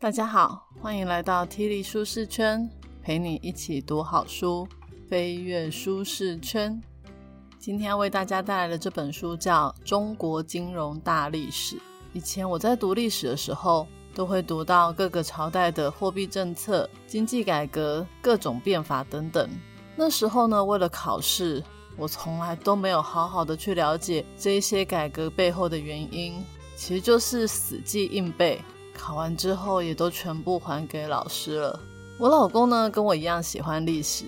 大家好，欢迎来到 T 力舒适圈，陪你一起读好书，飞跃舒适圈。今天要为大家带来的这本书叫《中国金融大历史》。以前我在读历史的时候，都会读到各个朝代的货币政策、经济改革、各种变法等等。那时候呢，为了考试，我从来都没有好好的去了解这一些改革背后的原因，其实就是死记硬背。考完之后也都全部还给老师了。我老公呢跟我一样喜欢历史，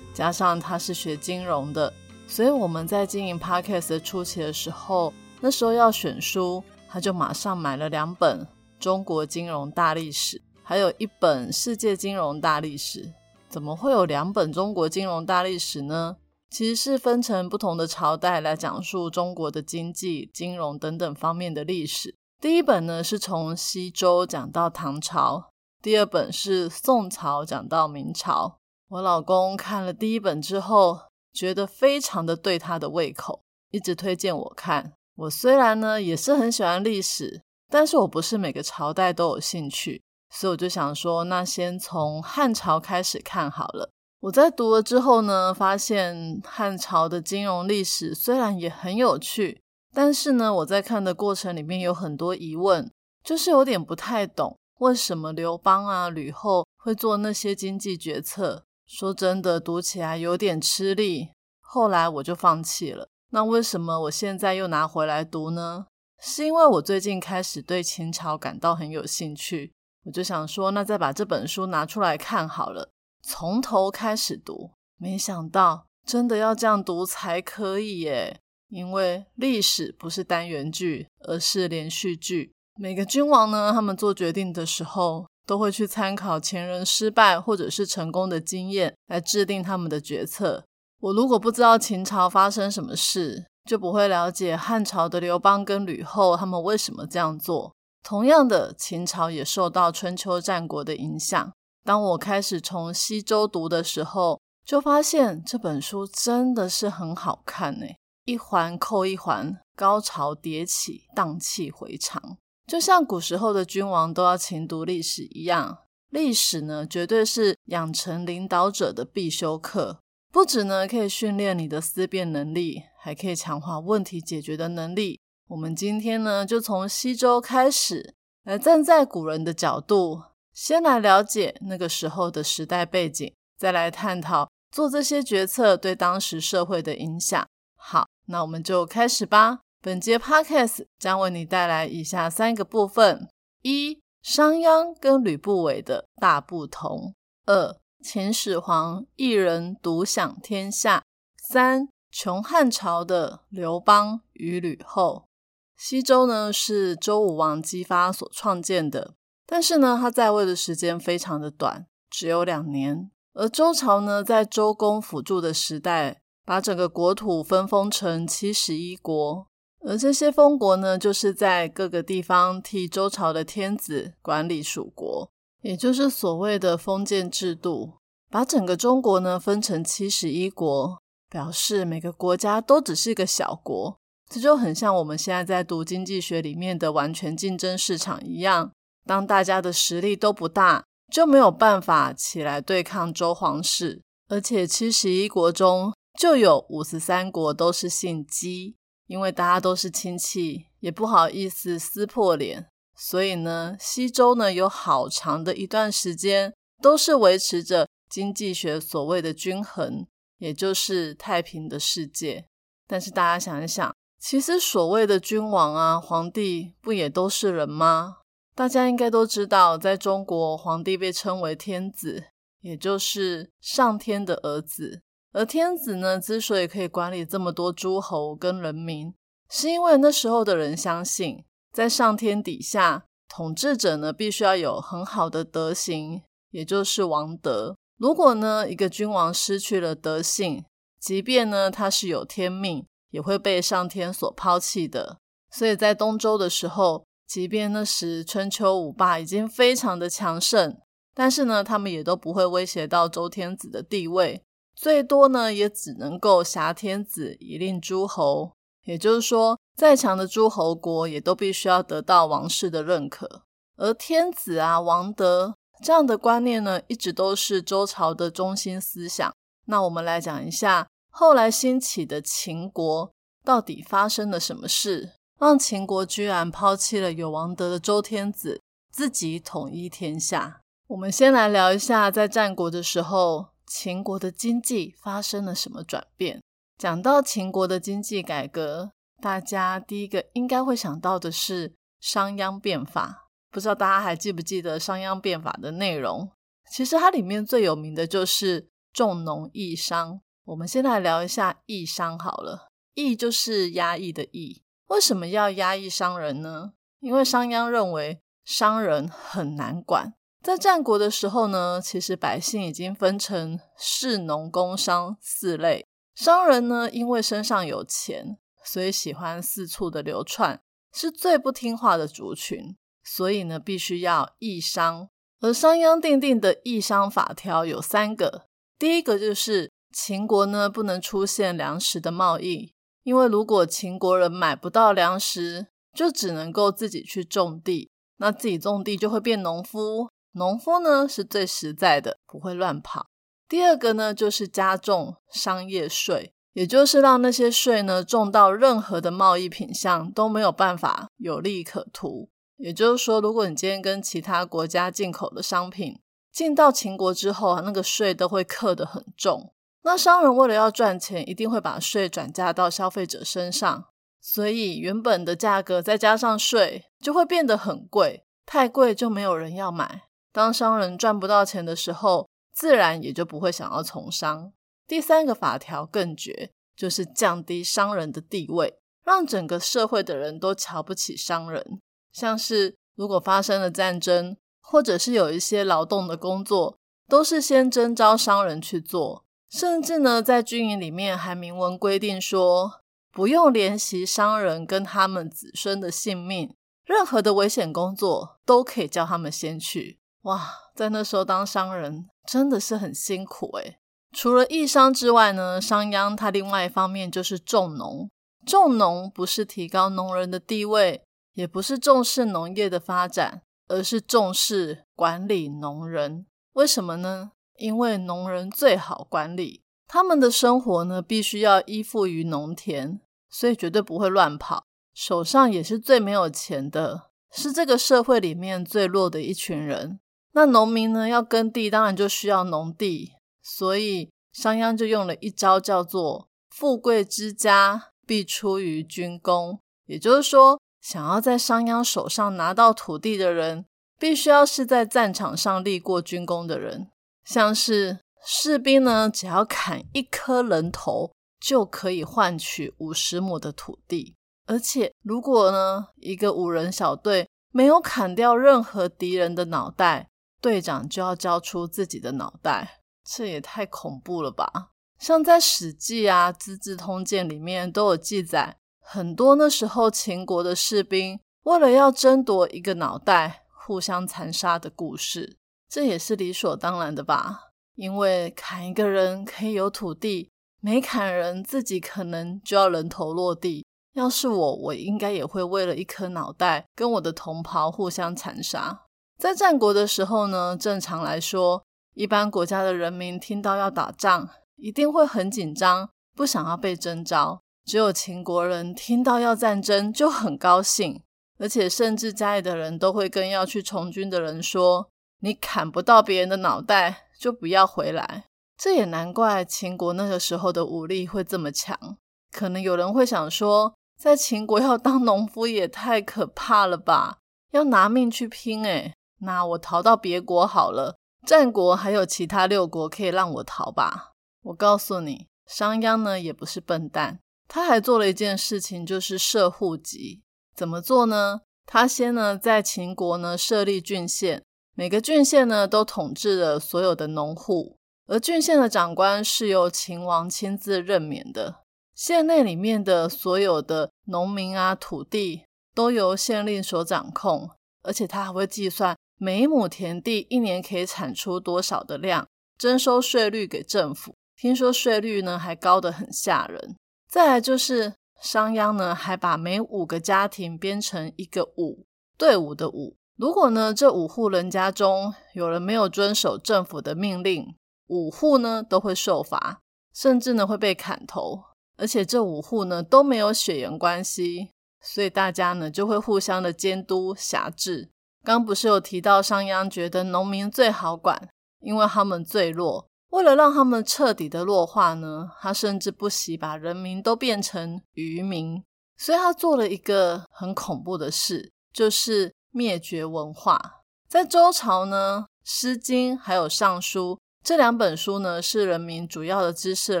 加上他是学金融的，所以我们在经营 Podcast 初期的时候，那时候要选书，他就马上买了两本《中国金融大历史》，还有一本《世界金融大历史》。怎么会有两本《中国金融大历史》呢？其实是分成不同的朝代来讲述中国的经济、金融等等方面的历史。第一本呢是从西周讲到唐朝，第二本是宋朝讲到明朝。我老公看了第一本之后，觉得非常的对他的胃口，一直推荐我看。我虽然呢也是很喜欢历史，但是我不是每个朝代都有兴趣，所以我就想说，那先从汉朝开始看好了。我在读了之后呢，发现汉朝的金融历史虽然也很有趣。但是呢，我在看的过程里面有很多疑问，就是有点不太懂为什么刘邦啊、吕后会做那些经济决策。说真的，读起来有点吃力，后来我就放弃了。那为什么我现在又拿回来读呢？是因为我最近开始对秦朝感到很有兴趣，我就想说，那再把这本书拿出来看好了，从头开始读。没想到真的要这样读才可以耶。因为历史不是单元剧，而是连续剧。每个君王呢，他们做决定的时候，都会去参考前人失败或者是成功的经验来制定他们的决策。我如果不知道秦朝发生什么事，就不会了解汉朝的刘邦跟吕后他们为什么这样做。同样的，秦朝也受到春秋战国的影响。当我开始从西周读的时候，就发现这本书真的是很好看呢。一环扣一环，高潮迭起，荡气回肠，就像古时候的君王都要勤读历史一样。历史呢，绝对是养成领导者的必修课。不止呢，可以训练你的思辨能力，还可以强化问题解决的能力。我们今天呢，就从西周开始，来站在古人的角度，先来了解那个时候的时代背景，再来探讨做这些决策对当时社会的影响。好。那我们就开始吧。本节 podcast 将为你带来以下三个部分：一、商鞅跟吕不韦的大不同；二、秦始皇一人独享天下；三、穷汉朝的刘邦与吕后。西周呢是周武王姬发所创建的，但是呢他在位的时间非常的短，只有两年。而周朝呢在周公辅助的时代。把整个国土分封成七十一国，而这些封国呢，就是在各个地方替周朝的天子管理属国，也就是所谓的封建制度。把整个中国呢分成七十一国，表示每个国家都只是一个小国，这就很像我们现在在读经济学里面的完全竞争市场一样。当大家的实力都不大，就没有办法起来对抗周皇室，而且七十一国中。就有五十三国都是姓姬，因为大家都是亲戚，也不好意思撕破脸，所以呢，西周呢有好长的一段时间都是维持着经济学所谓的均衡，也就是太平的世界。但是大家想一想，其实所谓的君王啊、皇帝不也都是人吗？大家应该都知道，在中国，皇帝被称为天子，也就是上天的儿子。而天子呢，之所以可以管理这么多诸侯跟人民，是因为那时候的人相信，在上天底下，统治者呢必须要有很好的德行，也就是王德。如果呢一个君王失去了德性，即便呢他是有天命，也会被上天所抛弃的。所以在东周的时候，即便那时春秋五霸已经非常的强盛，但是呢他们也都不会威胁到周天子的地位。最多呢，也只能够挟天子以令诸侯，也就是说，再强的诸侯国也都必须要得到王室的认可。而天子啊、王德这样的观念呢，一直都是周朝的中心思想。那我们来讲一下后来兴起的秦国到底发生了什么事，让秦国居然抛弃了有王德的周天子，自己统一天下。我们先来聊一下，在战国的时候，秦国的经济发生了什么转变。讲到秦国的经济改革，大家第一个应该会想到的是商鞅变法。不知道大家还记不记得商鞅变法的内容？其实它里面最有名的就是重农抑商。我们先来聊一下抑商好了。抑就是压抑的抑。为什么要压抑商人呢？因为商鞅认为商人很难管。在战国的时候呢，其实百姓已经分成士、农、工商四类。商人呢，因为身上有钱，所以喜欢四处的流窜，是最不听话的族群。所以呢，必须要抑商。而商鞅定定的抑商法条有三个。第一个就是秦国呢，不能出现粮食的贸易，因为如果秦国人买不到粮食，就只能够自己去种地，那自己种地就会变农夫。农夫呢是最实在的，不会乱跑。第二个呢，就是加重商业税，也就是让那些税呢重到任何的贸易品项都没有办法有利可图。也就是说，如果你今天跟其他国家进口的商品进到秦国之后啊，那个税都会刻得很重。那商人为了要赚钱，一定会把税转嫁到消费者身上，所以原本的价格再加上税，就会变得很贵，太贵就没有人要买。当商人赚不到钱的时候，自然也就不会想要从商。第三个法条更绝，就是降低商人的地位，让整个社会的人都瞧不起商人。像是如果发生了战争，或者是有一些劳动的工作，都是先征召商人去做。甚至呢，在军营里面还明文规定说，不用怜惜商人跟他们子孙的性命，任何的危险工作都可以叫他们先去。哇，在那时候当商人真的是很辛苦诶除了抑商之外呢，商鞅他另外一方面就是重农。重农不是提高农人的地位，也不是重视农业的发展，而是重视管理农人。为什么呢？因为农人最好管理，他们的生活呢必须要依附于农田，所以绝对不会乱跑。手上也是最没有钱的，是这个社会里面最弱的一群人。那农民呢，要耕地，当然就需要农地，所以商鞅就用了一招，叫做“富贵之家必出于军功”。也就是说，想要在商鞅手上拿到土地的人，必须要是在战场上立过军功的人。像是士兵呢，只要砍一颗人头，就可以换取五十亩的土地。而且，如果呢，一个五人小队没有砍掉任何敌人的脑袋，队长就要交出自己的脑袋，这也太恐怖了吧！像在《史记》啊，《资治通鉴》里面都有记载，很多那时候秦国的士兵为了要争夺一个脑袋，互相残杀的故事。这也是理所当然的吧？因为砍一个人可以有土地，没砍人自己可能就要人头落地。要是我，我应该也会为了一颗脑袋跟我的同袍互相残杀。在战国的时候呢，正常来说，一般国家的人民听到要打仗，一定会很紧张，不想要被征召。只有秦国人听到要战争就很高兴，而且甚至家里的人都会跟要去从军的人说：“你砍不到别人的脑袋，就不要回来。”这也难怪秦国那个时候的武力会这么强。可能有人会想说，在秦国要当农夫也太可怕了吧？要拿命去拼诶那我逃到别国好了，战国还有其他六国可以让我逃吧？我告诉你，商鞅呢也不是笨蛋，他还做了一件事情，就是设户籍。怎么做呢？他先呢在秦国呢设立郡县，每个郡县呢都统治了所有的农户，而郡县的长官是由秦王亲自任免的。县内里面的所有的农民啊、土地都由县令所掌控，而且他还会计算。每亩田地一年可以产出多少的量？征收税率给政府，听说税率呢还高得很吓人。再来就是商鞅呢，还把每五个家庭编成一个伍，队伍的伍，如果呢，这五户人家中有人没有遵守政府的命令，五户呢都会受罚，甚至呢会被砍头。而且这五户呢都没有血缘关系，所以大家呢就会互相的监督辖制。刚不是有提到商鞅觉得农民最好管，因为他们最弱。为了让他们彻底的弱化呢，他甚至不惜把人民都变成渔民。所以他做了一个很恐怖的事，就是灭绝文化。在周朝呢，《诗经》还有《尚书》这两本书呢，是人民主要的知识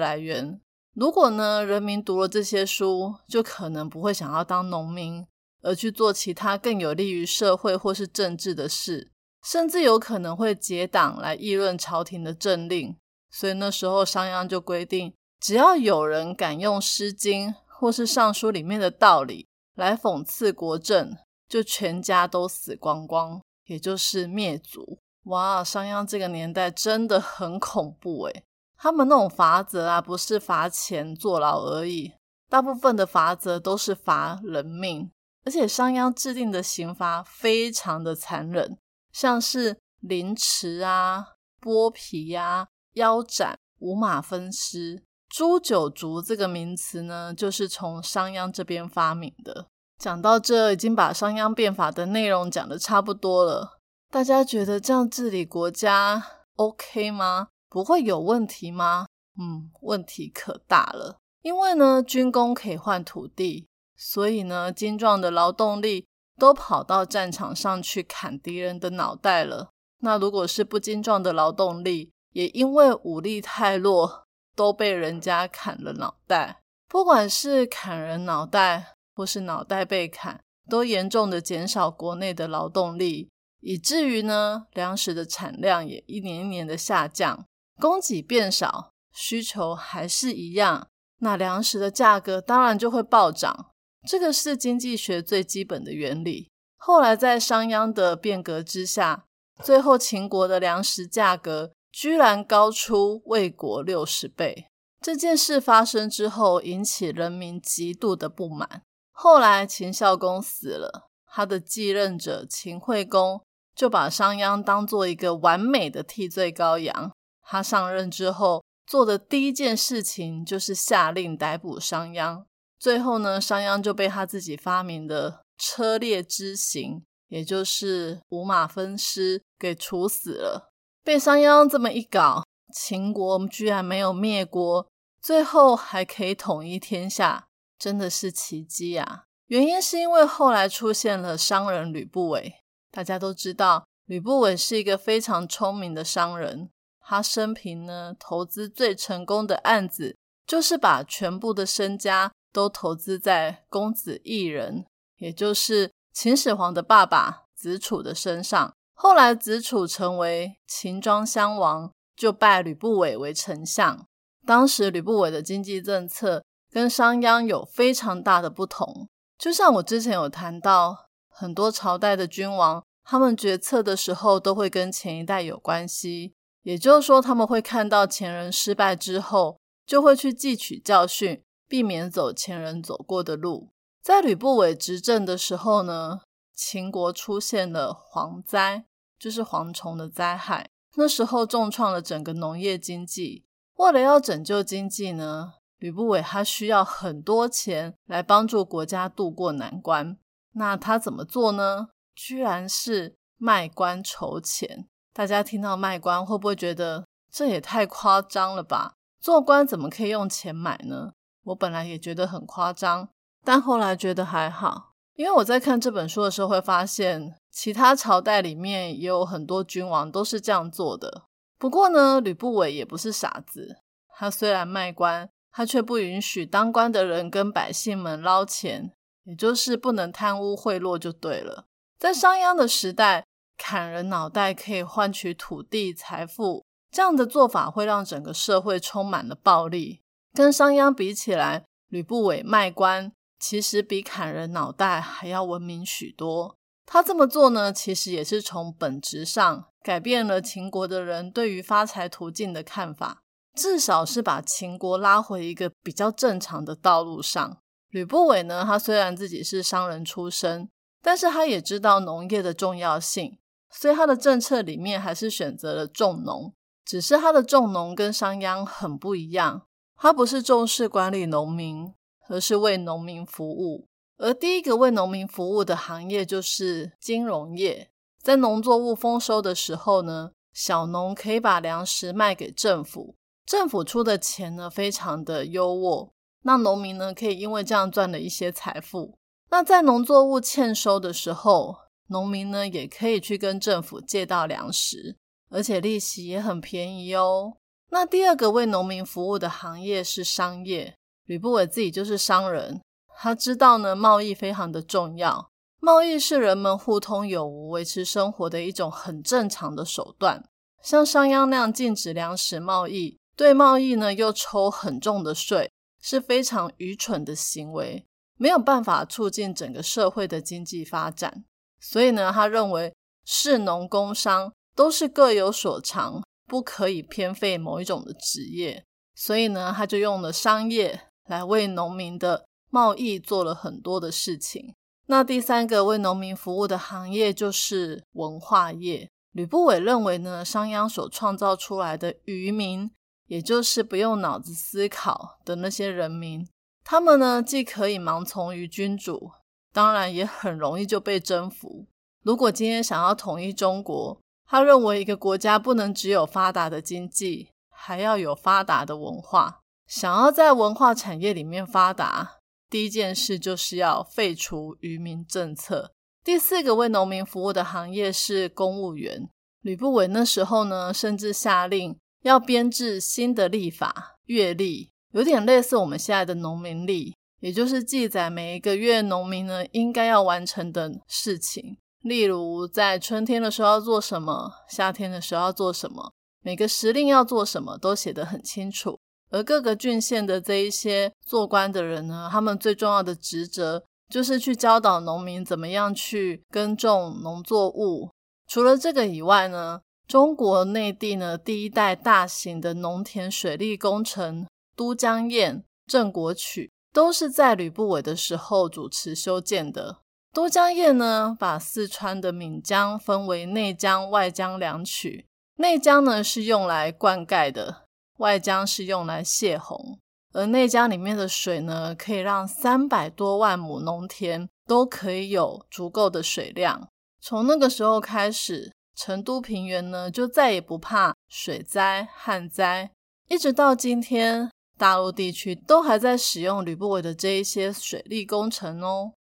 来源。如果呢，人民读了这些书，就可能不会想要当农民，而去做其他更有利于社会或是政治的事，甚至有可能会结党来议论朝廷的政令。所以那时候商鞅就规定，只要有人敢用《诗经》。或是尚书里面的道理来讽刺国政，就全家都死光光，也就是灭族。哇，商鞅这个年代真的很恐怖诶他们那种罚则啊，不是罚钱坐牢而已，大部分的罚则都是罚人命。而且商鞅制定的刑罚非常的残忍，像是凌迟啊、剥皮呀、腰斩、五马分尸。诛九族这个名词呢，就是从商鞅这边发明的。讲到这，已经把商鞅变法的内容讲的差不多了。大家觉得这样治理国家 OK 吗？不会有问题吗？嗯，问题可大了。因为呢，军功可以换土地，所以呢，精壮的劳动力都跑到战场上去砍敌人的脑袋了。那如果是不精壮的劳动力，也因为武力太弱。都被人家砍了脑袋，不管是砍人脑袋，或是脑袋被砍，都严重的减少国内的劳动力，以至于呢，粮食的产量也一年一年的下降，供给变少，需求还是一样，那粮食的价格当然就会暴涨。这个是经济学最基本的原理。后来在商鞅的变革之下，最后秦国的粮食价格。居然高出魏国六十倍！这件事发生之后，引起人民极度的不满。后来秦孝公死了，他的继任者秦惠公就把商鞅当做一个完美的替罪羔羊。他上任之后做的第一件事情就是下令逮捕商鞅。最后呢，商鞅就被他自己发明的车裂之刑，也就是五马分尸，给处死了。被商鞅这么一搞，秦国居然没有灭国，最后还可以统一天下，真的是奇迹啊！原因是因为后来出现了商人吕不韦。大家都知道，吕不韦是一个非常聪明的商人。他生平呢，投资最成功的案子，就是把全部的身家都投资在公子异人，也就是秦始皇的爸爸子楚的身上。后来子楚成为秦庄襄王，就拜吕不韦为丞相。当时吕不韦的经济政策跟商鞅有非常大的不同。就像我之前有谈到，很多朝代的君王，他们决策的时候都会跟前一代有关系。也就是说，他们会看到前人失败之后，就会去汲取教训，避免走前人走过的路。在吕不韦执政的时候呢？秦国出现了蝗灾，就是蝗虫的灾害。那时候重创了整个农业经济。为了要拯救经济呢，吕不韦他需要很多钱来帮助国家渡过难关。那他怎么做呢？居然是卖官筹钱。大家听到卖官，会不会觉得这也太夸张了吧？做官怎么可以用钱买呢？我本来也觉得很夸张，但后来觉得还好。因为我在看这本书的时候，会发现其他朝代里面也有很多君王都是这样做的。不过呢，吕不韦也不是傻子，他虽然卖官，他却不允许当官的人跟百姓们捞钱，也就是不能贪污贿赂就对了。在商鞅的时代，砍人脑袋可以换取土地财富，这样的做法会让整个社会充满了暴力。跟商鞅比起来，吕不韦卖官。其实比砍人脑袋还要文明许多。他这么做呢，其实也是从本质上改变了秦国的人对于发财途径的看法，至少是把秦国拉回一个比较正常的道路上。吕不韦呢，他虽然自己是商人出身，但是他也知道农业的重要性，所以他的政策里面还是选择了重农。只是他的重农跟商鞅很不一样，他不是重视管理农民，而是为农民服务。而第一个为农民服务的行业就是金融业。在农作物丰收的时候呢，小农可以把粮食卖给政府，政府出的钱呢非常的优渥，那农民呢可以因为这样赚了一些财富。那在农作物欠收的时候，农民呢也可以去跟政府借到粮食，而且利息也很便宜哦。那第二个为农民服务的行业是商业，吕不韦自己就是商人，他知道呢贸易非常的重要，贸易是人们互通有无、维持生活的一种很正常的手段。像商鞅那样禁止粮食贸易，对贸易呢又抽很重的税，是非常愚蠢的行为。没有办法促进整个社会的经济发展，所以呢，他认为士农工商都是各有所长，不可以偏废某一种的职业。所以呢，他就用了商业来为农民的贸易做了很多的事情。那第三个为农民服务的行业就是文化业。吕不韦认为呢，商鞅所创造出来的愚民，也就是不用脑子思考的那些人民。他们呢，既可以盲从于君主，当然也很容易就被征服。如果今天想要统一中国，他认为一个国家不能只有发达的经济，还要有发达的文化。想要在文化产业里面发达，第一件事就是要废除愚民政策。第四个为农民服务的行业是公务员。吕不韦那时候呢，甚至下令要编制新的历法月历。有点类似我们现在的农民历，也就是记载每一个月农民呢应该要完成的事情，例如在春天的时候要做什么，夏天的时候要做什么，每个时令要做什么都写得很清楚。而各个郡县的这一些做官的人呢，他们最重要的职责就是去教导农民怎么样去耕种农作物。除了这个以外呢，中国内地呢第一代大型的农田水利工程。都江堰、郑国曲都是在吕不韦的时候主持修建的。都江堰呢，把四川的岷江分为内江、外江两曲。内江呢是用来灌溉的，外江是用来泄洪。而内江里面的水呢，可以让三百多万亩农田都可以有足够的水量。从那个时候开始，成都平原呢就再也不怕水灾、旱灾，一直到今天。大陆地区都还在使用吕不韦的这一些水利工程哦。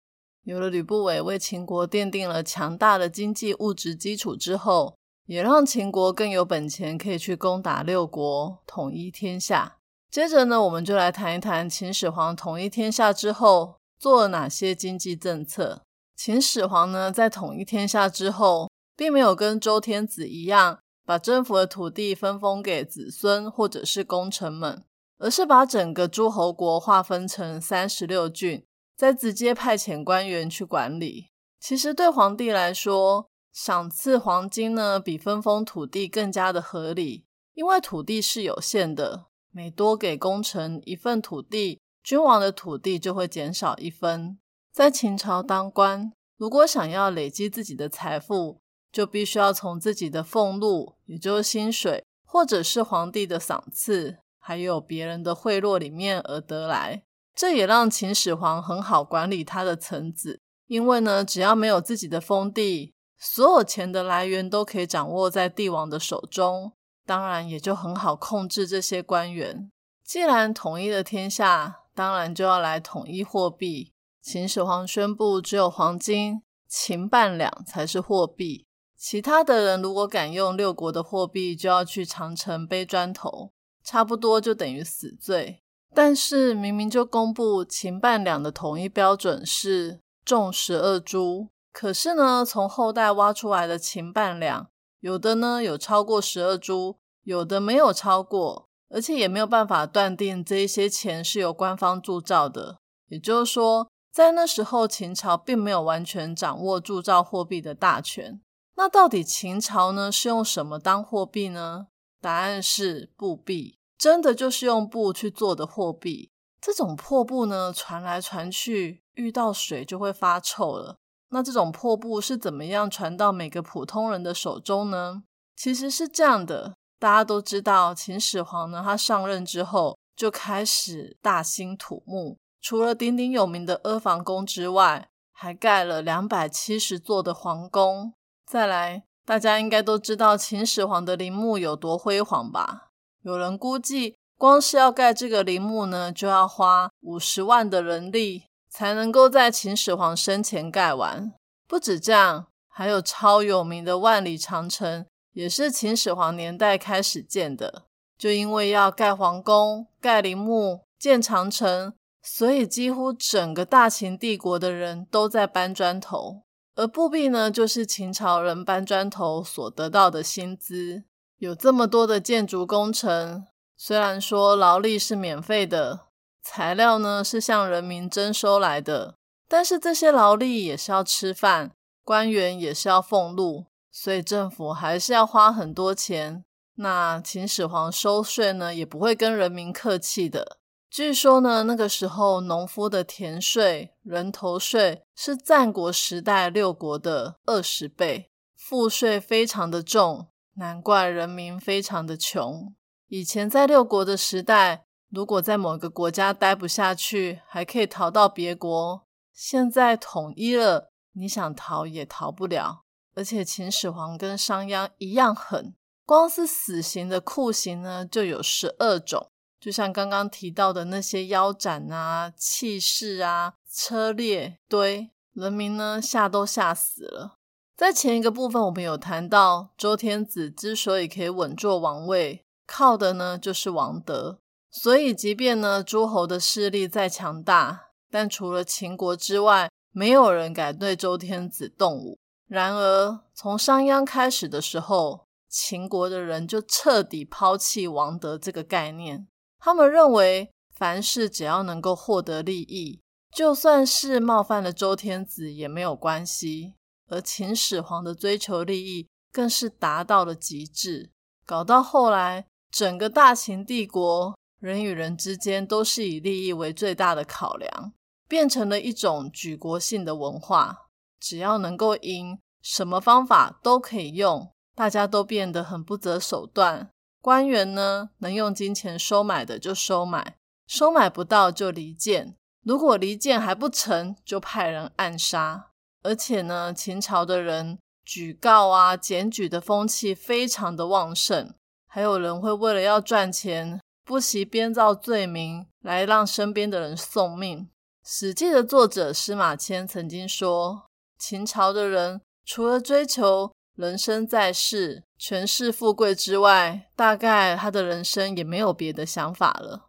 有了吕不韦为秦国奠定了强大的经济物质基础之后，也让秦国更有本钱可以去攻打六国，统一天下。接着呢，我们就来谈一谈秦始皇统一天下之后做了哪些经济政策。秦始皇呢，在统一天下之后，并没有跟周天子一样，把征服的土地分封给子孙或者是功臣们。而是把整个诸侯国划分成三十六郡，再直接派遣官员去管理。其实对皇帝来说，赏赐黄金呢，比分封土地更加的合理，因为土地是有限的，每多给功臣一份土地，君王的土地就会减少一分。在秦朝当官，如果想要累积自己的财富，就必须要从自己的俸禄，也就是薪水，或者是皇帝的赏赐。还有别人的贿赂里面而得来，这也让秦始皇很好管理他的臣子，因为呢，只要没有自己的封地，所有钱的来源都可以掌握在帝王的手中，当然也就很好控制这些官员。既然统一了天下，当然就要来统一货币。秦始皇宣布，只有黄金、秦半两才是货币，其他的人如果敢用六国的货币，就要去长城背砖头。差不多就等于死罪，但是明明就公布秦半两的统一标准是重十二铢，可是呢，从后代挖出来的秦半两，有的呢有超过十二铢，有的没有超过，而且也没有办法断定这一些钱是由官方铸造的。也就是说，在那时候，秦朝并没有完全掌握铸造货币的大权。那到底秦朝呢是用什么当货币呢？答案是布币，真的就是用布去做的货币。这种破布呢，传来传去，遇到水就会发臭了。那这种破布是怎么样传到每个普通人的手中呢？其实是这样的，大家都知道，秦始皇呢，他上任之后就开始大兴土木，除了鼎鼎有名的阿房宫之外，还盖了两百七十座的皇宫。再来，大家应该都知道秦始皇的陵墓有多辉煌吧？有人估计，光是要盖这个陵墓呢，就要花五十万的人力。才能够在秦始皇生前盖完。不止这样，还有超有名的万里长城，也是秦始皇年代开始建的。就因为要盖皇宫、盖陵墓、建长城，所以几乎整个大秦帝国的人都在搬砖头。而布币呢，就是秦朝人搬砖头所得到的薪资。有这么多的建筑工程，虽然说劳力是免费的。材料呢是向人民征收来的，但是这些劳力也是要吃饭，官员也是要俸禄，所以政府还是要花很多钱。那秦始皇收税呢，也不会跟人民客气的。据说呢，那个时候农夫的田税、人头税是战国时代六国的二十倍，赋税非常的重，难怪人民非常的穷。以前在六国的时代。如果在某个国家待不下去，还可以逃到别国。现在统一了，你想逃也逃不了。而且秦始皇跟商鞅一样狠，光是死刑的酷刑呢就有十二种。就像刚刚提到的那些腰斩啊、弃市啊、车裂堆，人民呢吓都吓死了。在前一个部分，我们有谈到周天子之所以可以稳坐王位，靠的呢就是王德。所以，即便呢诸侯的势力再强大，但除了秦国之外，没有人敢对周天子动武。然而，从商鞅开始的时候，秦国的人就彻底抛弃王德这个概念。他们认为，凡事只要能够获得利益，就算是冒犯了周天子也没有关系。而秦始皇的追求利益更是达到了极致，搞到后来，整个大秦帝国。人与人之间都是以利益为最大的考量，变成了一种举国性的文化。只要能够赢，什么方法都可以用，大家都变得很不择手段。官员呢，能用金钱收买的就收买，收买不到就离间。如果离间还不成就派人暗杀。而且呢，秦朝的人举告啊、检举的风气非常的旺盛，还有人会为了要赚钱。不惜编造罪名来让身边的人送命。《史记》的作者司马迁曾经说：“秦朝的人除了追求人生在世、权势富贵之外，大概他的人生也没有别的想法了。”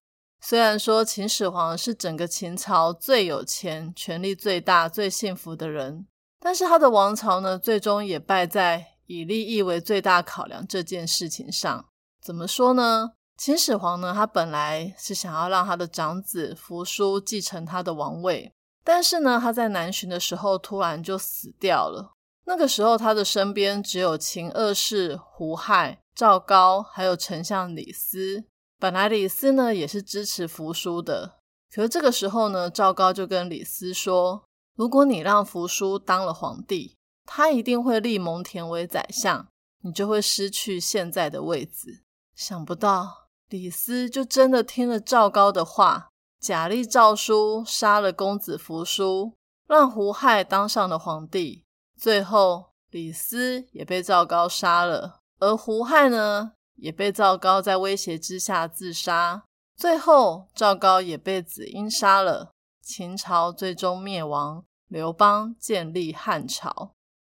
虽然说秦始皇是整个秦朝最有钱、权力最大、最幸福的人，但是他的王朝呢，最终也败在以利益为最大考量这件事情上。怎么说呢？秦始皇呢，他本来是想要让他的长子扶苏继承他的王位，但是呢，他在南巡的时候突然就死掉了。那个时候，他的身边只有秦二世胡亥、赵高，还有丞相李斯。本来李斯呢也是支持扶苏的，可是这个时候呢，赵高就跟李斯说：“如果你让扶苏当了皇帝，他一定会立蒙恬为宰相，你就会失去现在的位子。”想不到。李斯就真的听了赵高的话，假立诏书杀了公子扶苏，让胡亥当上了皇帝。最后，李斯也被赵高杀了，而胡亥呢，也被赵高在威胁之下自杀。最后，赵高也被子婴杀了。秦朝最终灭亡，刘邦建立汉朝。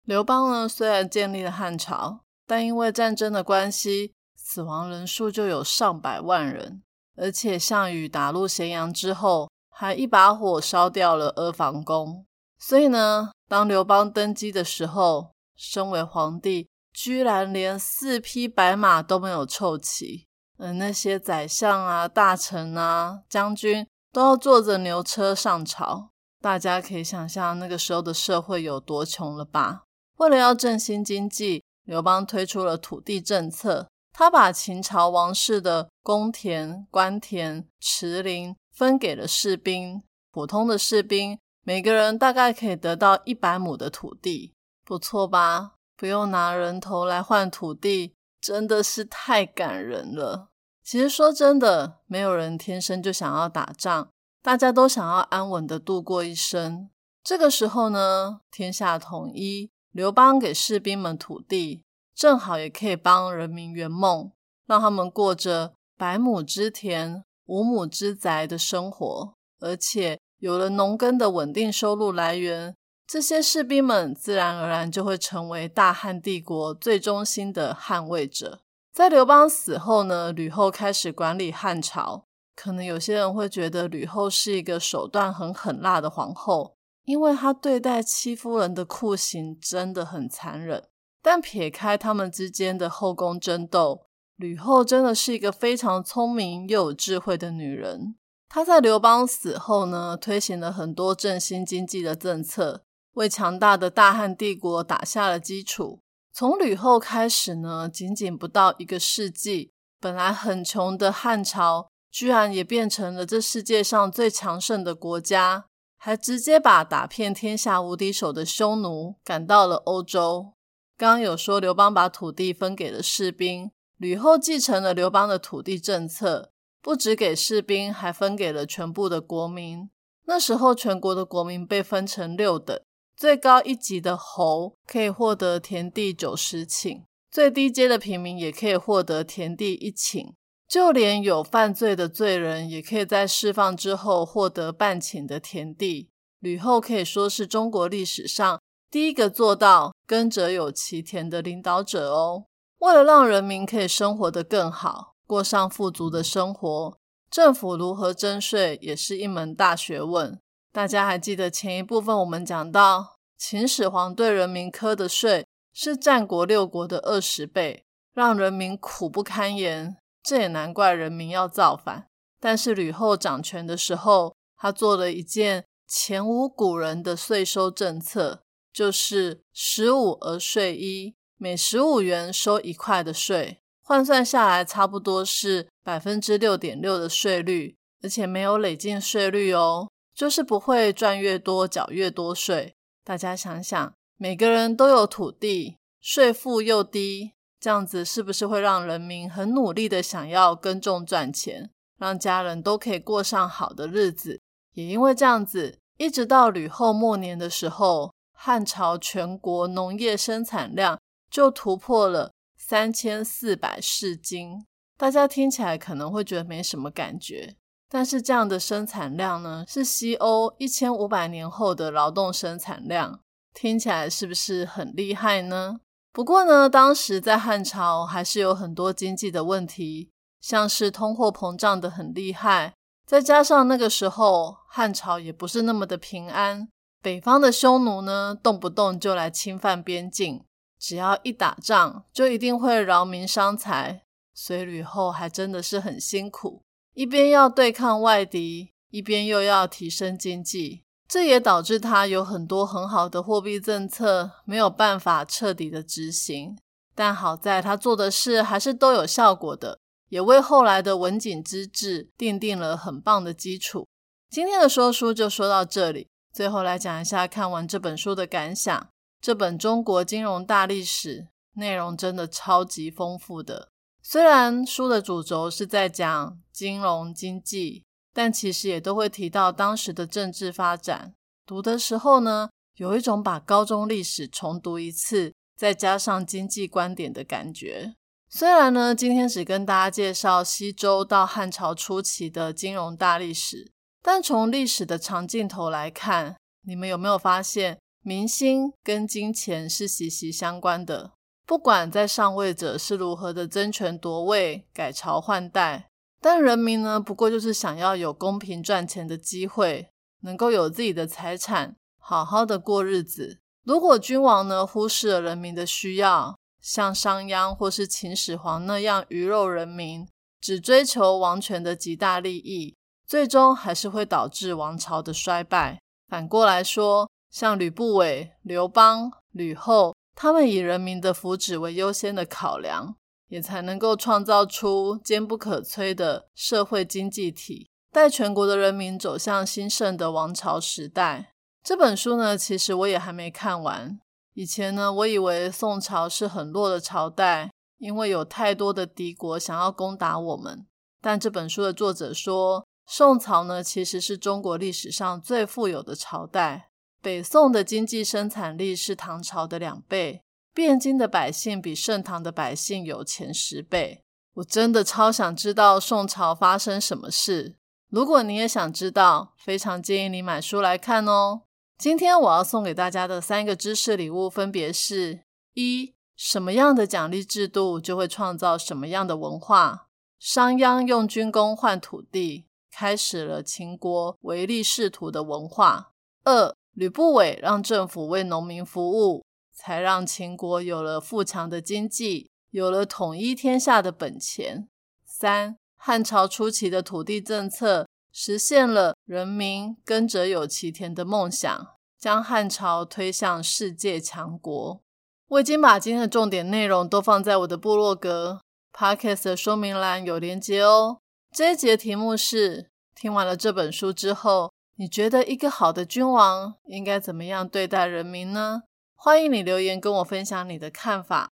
刘邦呢，虽然建立了汉朝，但因为战争的关系。死亡人数就有上百万人，而且项羽打入咸阳之后，还一把火烧掉了阿房宫。所以呢，当刘邦登基的时候，身为皇帝，居然连四匹白马都没有凑齐，而那些宰相啊、大臣啊、将军都要坐着牛车上朝。大家可以想象那个时候的社会有多穷了吧？为了要振兴经济，刘邦推出了土地政策。他把秦朝王室的公田、官田、池林分给了士兵，普通的士兵每个人大概可以得到一百亩的土地，不错吧？不用拿人头来换土地，真的是太感人了。其实说真的，没有人天生就想要打仗，大家都想要安稳的度过一生。这个时候呢，天下统一，刘邦给士兵们土地，正好也可以帮人民圆梦，让他们过着百亩之田、五亩之宅的生活，而且有了农耕的稳定收入来源，这些士兵们自然而然就会成为大汉帝国最忠心的捍卫者。在刘邦死后呢，吕后开始管理汉朝。可能有些人会觉得吕后是一个手段很狠辣的皇后。因为她对待戚夫人的酷刑真的很残忍，但撇开他们之间的后宫争斗，吕后真的是一个非常聪明又有智慧的女人。她在刘邦死后呢，推行了很多振兴经济的政策，为强大的大汉帝国打下了基础。从吕后开始呢，仅仅不到一个世纪，本来很穷的汉朝，居然也变成了这世界上最强盛的国家。还直接把打遍天下无敌手的匈奴赶到了欧洲。刚刚有说刘邦把土地分给了士兵，吕后继承了刘邦的土地政策，不只给士兵，还分给了全部的国民。那时候全国的国民被分成六等，最高一级的侯可以获得田地九十顷，最低阶的平民也可以获得田地一顷。就连有犯罪的罪人，也可以在释放之后获得半顷的田地。吕后可以说是中国历史上第一个做到“耕者有其田”的领导者哦。为了让人民可以生活得更好，过上富足的生活，政府如何征税也是一门大学问。大家还记得前一部分我们讲到，秦始皇对人民科的税是战国六国的二十倍，让人民苦不堪言。这也难怪人民要造反。但是吕后掌权的时候，她做了一件前无古人的税收政策，就是十五而税一，每十五元收一块的税，换算下来差不多是百分之六点六的税率，而且没有累进税率哦，就是不会赚越多缴越多税。大家想想，每个人都有土地，税负又低。这样子是不是会让人民很努力的想要耕种赚钱，让家人都可以过上好的日子？也因为这样子，一直到吕后末年的时候，汉朝全国农业生产量就突破了三千四百市斤。大家听起来可能会觉得没什么感觉，但是这样的生产量呢，是西欧一千五百年后的劳动生产量，听起来是不是很厉害呢？不过呢，当时在汉朝还是有很多经济的问题，像是通货膨胀的很厉害，再加上那个时候汉朝也不是那么的平安，北方的匈奴呢动不动就来侵犯边境，只要一打仗就一定会劳民伤财，所以吕后还真的是很辛苦，一边要对抗外敌，一边又要提升经济。这也导致他有很多很好的货币政策没有办法彻底的执行，但好在他做的事还是都有效果的，也为后来的文景之治奠定了很棒的基础。今天的说书就说到这里，最后来讲一下看完这本书的感想。这本《中国金融大历史》内容真的超级丰富的，虽然书的主轴是在讲金融经济。但其实也都会提到当时的政治发展。读的时候呢，有一种把高中历史重读一次，再加上经济观点的感觉。虽然呢，今天只跟大家介绍西周到汉朝初期的金融大历史，但从历史的长镜头来看，你们有没有发现，民心跟金钱是息息相关的？不管在上位者是如何的争权夺位、改朝换代。但人民呢，不过就是想要有公平赚钱的机会，能够有自己的财产，好好的过日子。如果君王呢忽视了人民的需要，像商鞅或是秦始皇那样鱼肉人民，只追求王权的极大利益，最终还是会导致王朝的衰败。反过来说，像吕不韦、刘邦、吕后，他们以人民的福祉为优先的考量。也才能够创造出坚不可摧的社会经济体，带全国的人民走向兴盛的王朝时代。这本书呢，其实我也还没看完。以前呢，我以为宋朝是很弱的朝代，因为有太多的敌国想要攻打我们。但这本书的作者说，宋朝呢，其实是中国历史上最富有的朝代。北宋的经济生产力是唐朝的两倍，汴京的百姓比盛唐的百姓有钱十倍。我真的超想知道宋朝发生什么事。如果你也想知道，非常建议你买书来看哦。今天我要送给大家的三个知识礼物，分别是：一、什么样的奖励制度就会创造什么样的文化。商鞅用军功换土地，开始了秦国唯利是图的文化。二、吕不韦让政府为农民服务，才让秦国有了富强的经济，有了统一天下的本钱。三、汉朝初期的土地政策。实现了人民耕者有其田的梦想，将汉朝推向世界强国。我已经把今天的重点内容都放在我的部落格 podcast 的说明栏有连接哦。这一节题目是：听完了这本书之后，你觉得一个好的君王应该怎么样对待人民呢？欢迎你留言跟我分享你的看法。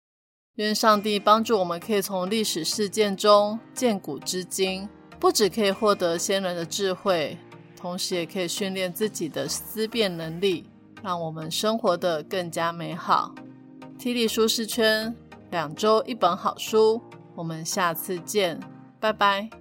愿上帝帮助我们，可以从历史事件中见古知今。不只可以获得先人的智慧，同时也可以训练自己的思辨能力，让我们生活的更加美好。T 力舒适圈，两周一本好书，我们下次见，拜拜。